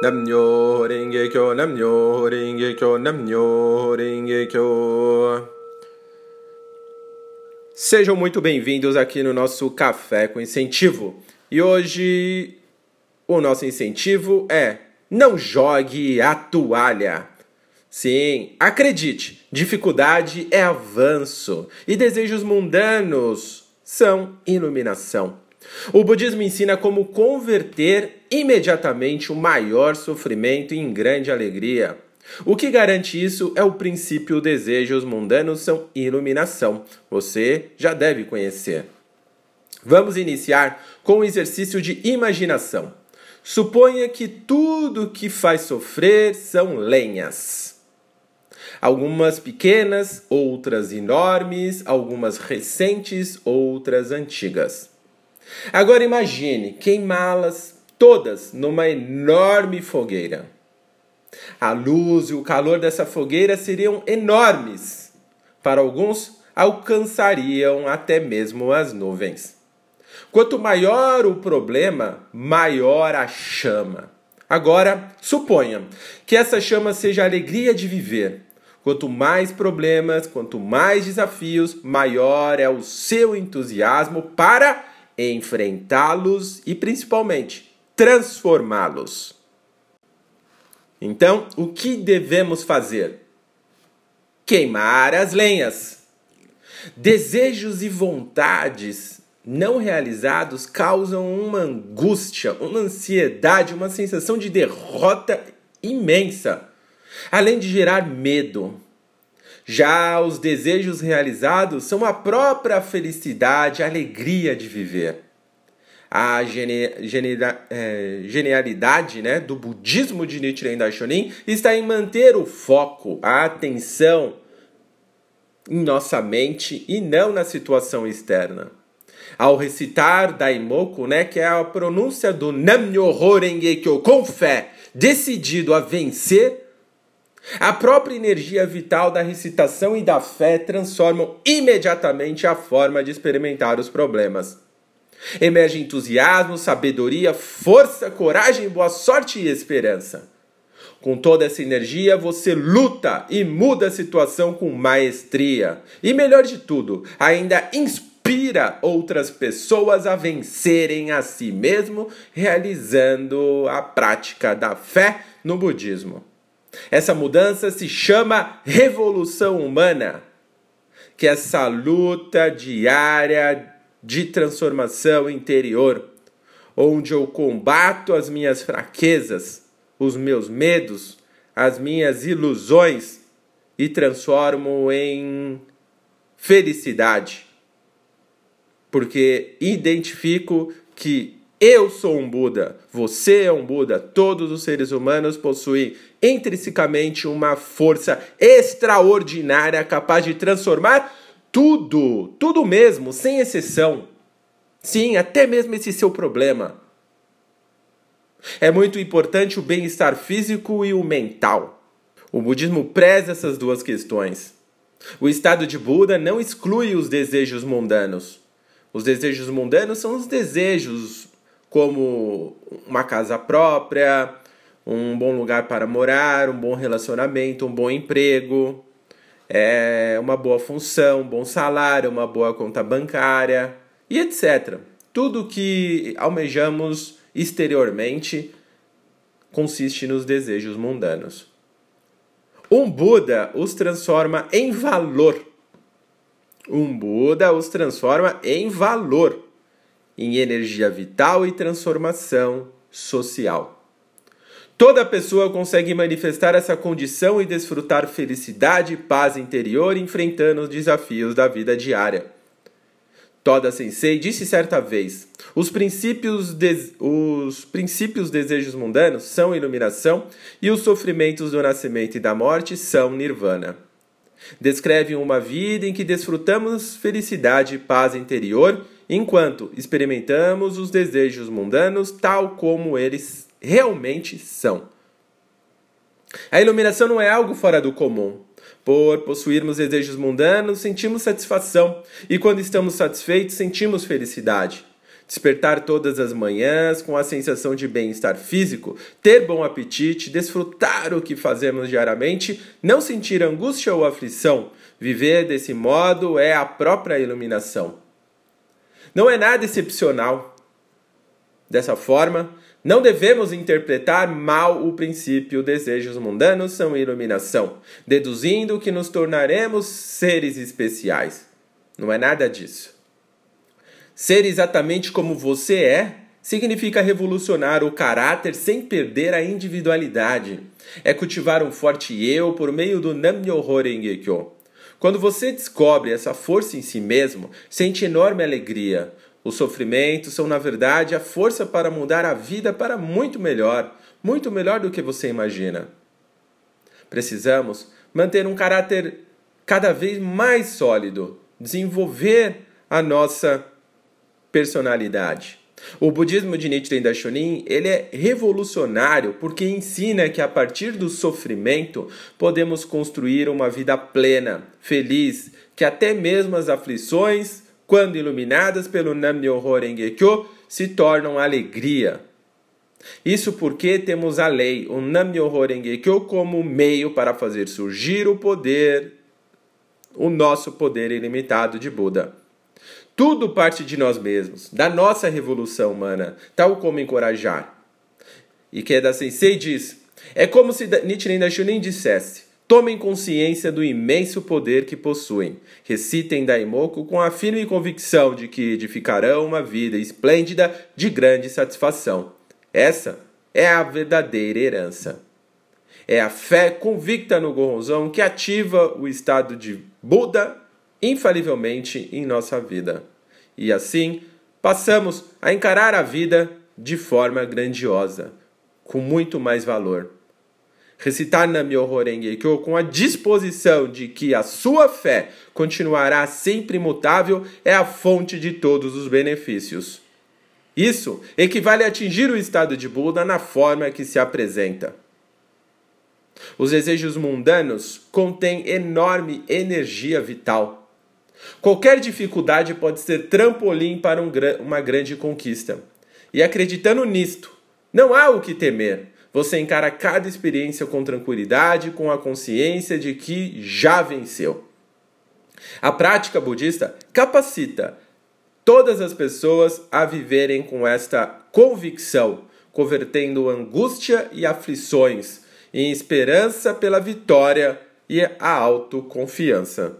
Namnyo Renge Kyo, Namnyo Renge Kyo, Namnyo Renge Kyo. Sejam muito bem-vindos aqui no nosso Café com Incentivo. E hoje o nosso incentivo é não jogue a toalha. Sim, acredite, dificuldade é avanço e desejos mundanos são iluminação. O budismo ensina como converter imediatamente o maior sofrimento em grande alegria. O que garante isso é o princípio desejos mundanos são iluminação. Você já deve conhecer. Vamos iniciar com o exercício de imaginação. Suponha que tudo que faz sofrer são lenhas. Algumas pequenas, outras enormes, algumas recentes, outras antigas. Agora imagine queimá-las todas numa enorme fogueira. A luz e o calor dessa fogueira seriam enormes. Para alguns, alcançariam até mesmo as nuvens. Quanto maior o problema, maior a chama. Agora, suponha que essa chama seja a alegria de viver. Quanto mais problemas, quanto mais desafios, maior é o seu entusiasmo para enfrentá-los e principalmente transformá-los. Então, o que devemos fazer? Queimar as lenhas. Desejos e vontades não realizados causam uma angústia, uma ansiedade, uma sensação de derrota imensa, além de gerar medo. Já os desejos realizados são a própria felicidade, a alegria de viver. A gene, gene, é, genialidade né, do budismo de Nichiren Daishonin está em manter o foco, a atenção em nossa mente e não na situação externa. Ao recitar Daimoku, né, que é a pronúncia do Nam-myoho Renge-kyo com fé, decidido a vencer, a própria energia vital da recitação e da fé transformam imediatamente a forma de experimentar os problemas. Emerge entusiasmo, sabedoria, força, coragem, boa sorte e esperança. Com toda essa energia, você luta e muda a situação com maestria. E melhor de tudo, ainda inspira outras pessoas a vencerem a si mesmo, realizando a prática da fé no budismo. Essa mudança se chama revolução humana, que é essa luta diária de transformação interior, onde eu combato as minhas fraquezas, os meus medos, as minhas ilusões e transformo em felicidade. Porque identifico que eu sou um Buda, você é um Buda, todos os seres humanos possuem intrinsecamente uma força extraordinária capaz de transformar tudo, tudo mesmo, sem exceção. Sim, até mesmo esse seu problema. É muito importante o bem-estar físico e o mental. O budismo preza essas duas questões. O estado de Buda não exclui os desejos mundanos. Os desejos mundanos são os desejos como uma casa própria, um bom lugar para morar, um bom relacionamento, um bom emprego, é, uma boa função, um bom salário, uma boa conta bancária e etc. Tudo que almejamos exteriormente consiste nos desejos mundanos. Um Buda os transforma em valor. Um Buda os transforma em valor em energia vital e transformação social. Toda pessoa consegue manifestar essa condição e desfrutar felicidade e paz interior enfrentando os desafios da vida diária. Toda Sensei disse certa vez: os princípios, os princípios desejos mundanos são iluminação e os sofrimentos do nascimento e da morte são nirvana. Descreve uma vida em que desfrutamos felicidade e paz interior enquanto experimentamos os desejos mundanos tal como eles realmente são. A iluminação não é algo fora do comum. Por possuirmos desejos mundanos, sentimos satisfação, e quando estamos satisfeitos, sentimos felicidade. Despertar todas as manhãs com a sensação de bem-estar físico, ter bom apetite, desfrutar o que fazemos diariamente, não sentir angústia ou aflição. Viver desse modo é a própria iluminação. Não é nada excepcional. Dessa forma, não devemos interpretar mal o princípio desejos mundanos são iluminação, deduzindo que nos tornaremos seres especiais. Não é nada disso. Ser exatamente como você é significa revolucionar o caráter sem perder a individualidade. É cultivar um forte eu por meio do Nam-myoho Renge-kyo. Quando você descobre essa força em si mesmo, sente enorme alegria. Os sofrimentos são, na verdade, a força para mudar a vida para muito melhor, muito melhor do que você imagina. Precisamos manter um caráter cada vez mais sólido, desenvolver a nossa personalidade. O budismo de Nichiren Daishonin, ele é revolucionário porque ensina que a partir do sofrimento podemos construir uma vida plena, feliz, que até mesmo as aflições, quando iluminadas pelo Nam-myoho Renge-kyo, se tornam alegria. Isso porque temos a lei, o Nam-myoho Renge-kyo, como meio para fazer surgir o poder, o nosso poder ilimitado de Buda. Tudo parte de nós mesmos, da nossa revolução humana, tal como encorajar. E Keda Sensei diz: é como se Nichiren Daishonin dissesse: tomem consciência do imenso poder que possuem. Recitem Daimoku com a firme convicção de que edificarão uma vida esplêndida de grande satisfação. Essa é a verdadeira herança. É a fé convicta no Goronzão que ativa o estado de Buda infalivelmente em nossa vida. E assim, passamos a encarar a vida de forma grandiosa, com muito mais valor. Recitar Nam-myoho Renge-kyo com a disposição de que a sua fé continuará sempre imutável é a fonte de todos os benefícios. Isso equivale a atingir o estado de Buda na forma que se apresenta. Os desejos mundanos contêm enorme energia vital Qualquer dificuldade pode ser trampolim para um, uma grande conquista. E acreditando nisto, não há o que temer. Você encara cada experiência com tranquilidade, com a consciência de que já venceu. A prática budista capacita todas as pessoas a viverem com esta convicção, convertendo angústia e aflições em esperança pela vitória e a autoconfiança.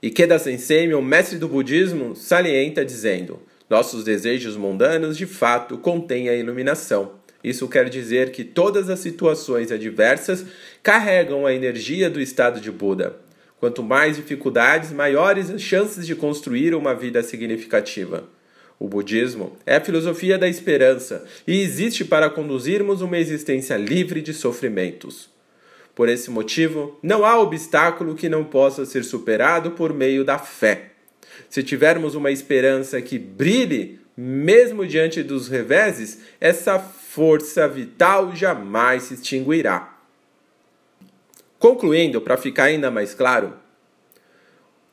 Ikeda Sensei, o mestre do budismo, salienta dizendo: Nossos desejos mundanos de fato contêm a iluminação. Isso quer dizer que todas as situações adversas carregam a energia do estado de Buda. Quanto mais dificuldades, maiores as chances de construir uma vida significativa. O budismo é a filosofia da esperança e existe para conduzirmos uma existência livre de sofrimentos. Por esse motivo, não há obstáculo que não possa ser superado por meio da fé. Se tivermos uma esperança que brilhe, mesmo diante dos reveses, essa força vital jamais se extinguirá. Concluindo, para ficar ainda mais claro,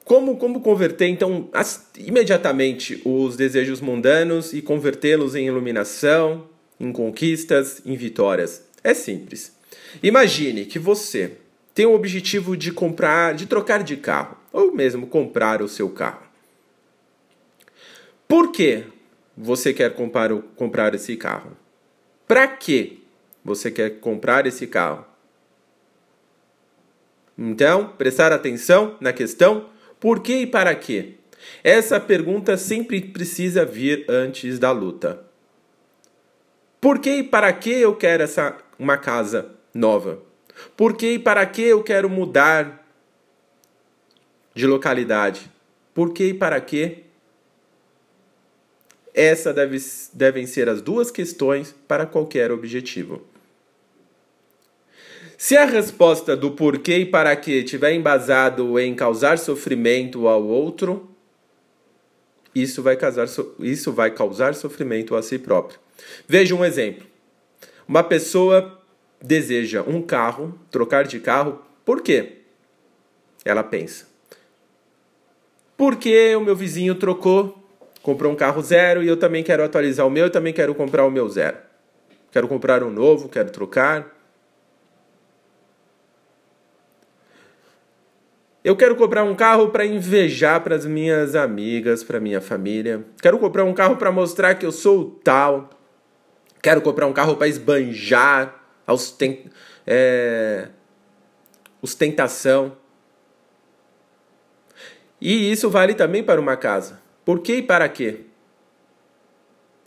como, como converter então as, imediatamente os desejos mundanos e convertê-los em iluminação, em conquistas, em vitórias? É simples. Imagine que você tem o objetivo de comprar, de trocar de carro, ou mesmo comprar o seu carro. Por que você quer comprar, comprar esse carro? Para que você quer comprar esse carro? Então, prestar atenção na questão por que e para quê? Essa pergunta sempre precisa vir antes da luta. Por que e para que eu quero essa uma casa nova. Por que e para que eu quero mudar de localidade? Por que e para que? Essas deve, devem ser as duas questões para qualquer objetivo. Se a resposta do porquê e para que estiver embasado em causar sofrimento ao outro, isso vai, causar, isso vai causar sofrimento a si próprio. Veja um exemplo. Uma pessoa deseja um carro, trocar de carro, por quê? Ela pensa. Porque o meu vizinho trocou comprou um carro zero e eu também quero atualizar o meu, eu também quero comprar o meu zero. Quero comprar um novo, quero trocar. Eu quero comprar um carro para invejar para as minhas amigas, para minha família. Quero comprar um carro para mostrar que eu sou o tal. Quero comprar um carro para esbanjar, ostent... é... ostentação. E isso vale também para uma casa. Por que e para quê?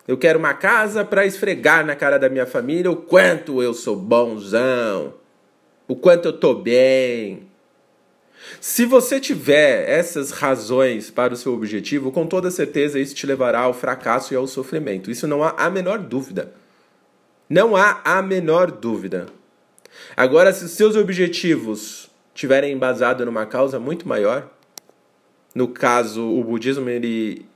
Eu quero uma casa para esfregar na cara da minha família o quanto eu sou bonzão, o quanto eu tô bem. Se você tiver essas razões para o seu objetivo, com toda certeza isso te levará ao fracasso e ao sofrimento. Isso não há a menor dúvida. Não há a menor dúvida. Agora, se os seus objetivos tiverem embasado numa causa muito maior, no caso, o budismo ele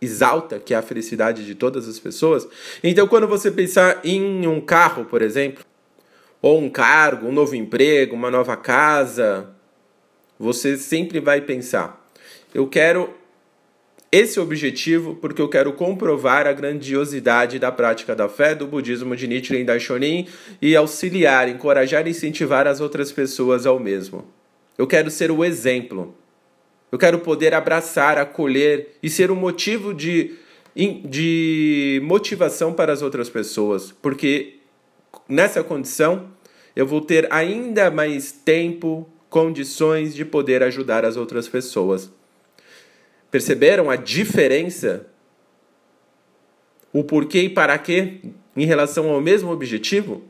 exalta que é a felicidade de todas as pessoas. Então, quando você pensar em um carro, por exemplo, ou um cargo, um novo emprego, uma nova casa, você sempre vai pensar: eu quero esse objetivo porque eu quero comprovar a grandiosidade da prática da fé do budismo de Nichiren Daishonin e auxiliar, encorajar e incentivar as outras pessoas ao mesmo. Eu quero ser o exemplo. Eu quero poder abraçar, acolher e ser um motivo de, de motivação para as outras pessoas, porque nessa condição eu vou ter ainda mais tempo, condições de poder ajudar as outras pessoas. Perceberam a diferença? O porquê e para quê em relação ao mesmo objetivo?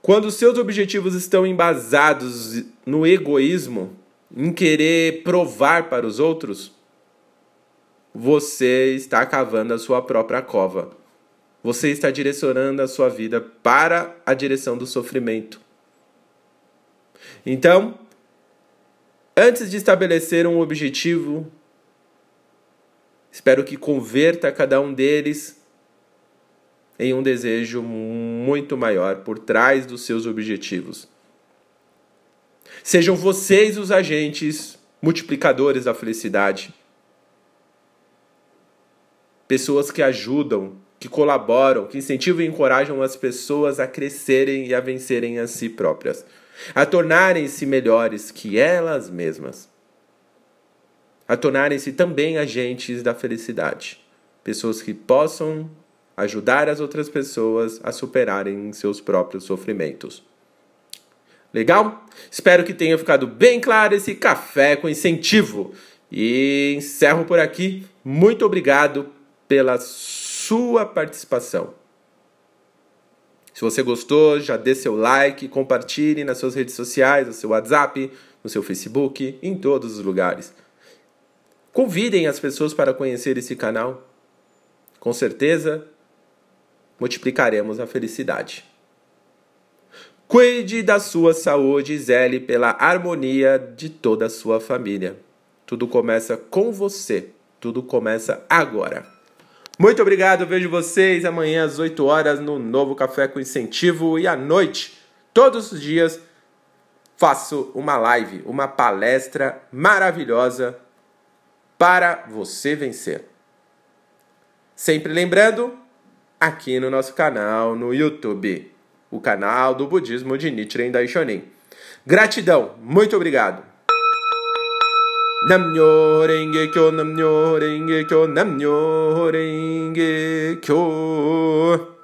Quando seus objetivos estão embasados no egoísmo, em querer provar para os outros, você está cavando a sua própria cova. Você está direcionando a sua vida para a direção do sofrimento. Então, antes de estabelecer um objetivo, espero que converta cada um deles em um desejo muito maior por trás dos seus objetivos. Sejam vocês os agentes multiplicadores da felicidade. Pessoas que ajudam, que colaboram, que incentivam e encorajam as pessoas a crescerem e a vencerem a si próprias, a tornarem-se melhores que elas mesmas, a tornarem-se também agentes da felicidade. Pessoas que possam ajudar as outras pessoas a superarem seus próprios sofrimentos. Legal? Espero que tenha ficado bem claro esse café com incentivo. E encerro por aqui. Muito obrigado pela sua participação. Se você gostou, já dê seu like, compartilhe nas suas redes sociais, no seu WhatsApp, no seu Facebook, em todos os lugares. Convidem as pessoas para conhecer esse canal. Com certeza, multiplicaremos a felicidade. Cuide da sua saúde zele pela harmonia de toda a sua família. Tudo começa com você. Tudo começa agora. Muito obrigado. Vejo vocês amanhã às 8 horas no novo Café com Incentivo e à noite, todos os dias, faço uma live, uma palestra maravilhosa para você vencer. Sempre lembrando, aqui no nosso canal no YouTube o canal do budismo de Nichiren Daishonin. Gratidão, muito obrigado. Namnyo renge kyo, namnyo renge kyo, namnyo renge kyo.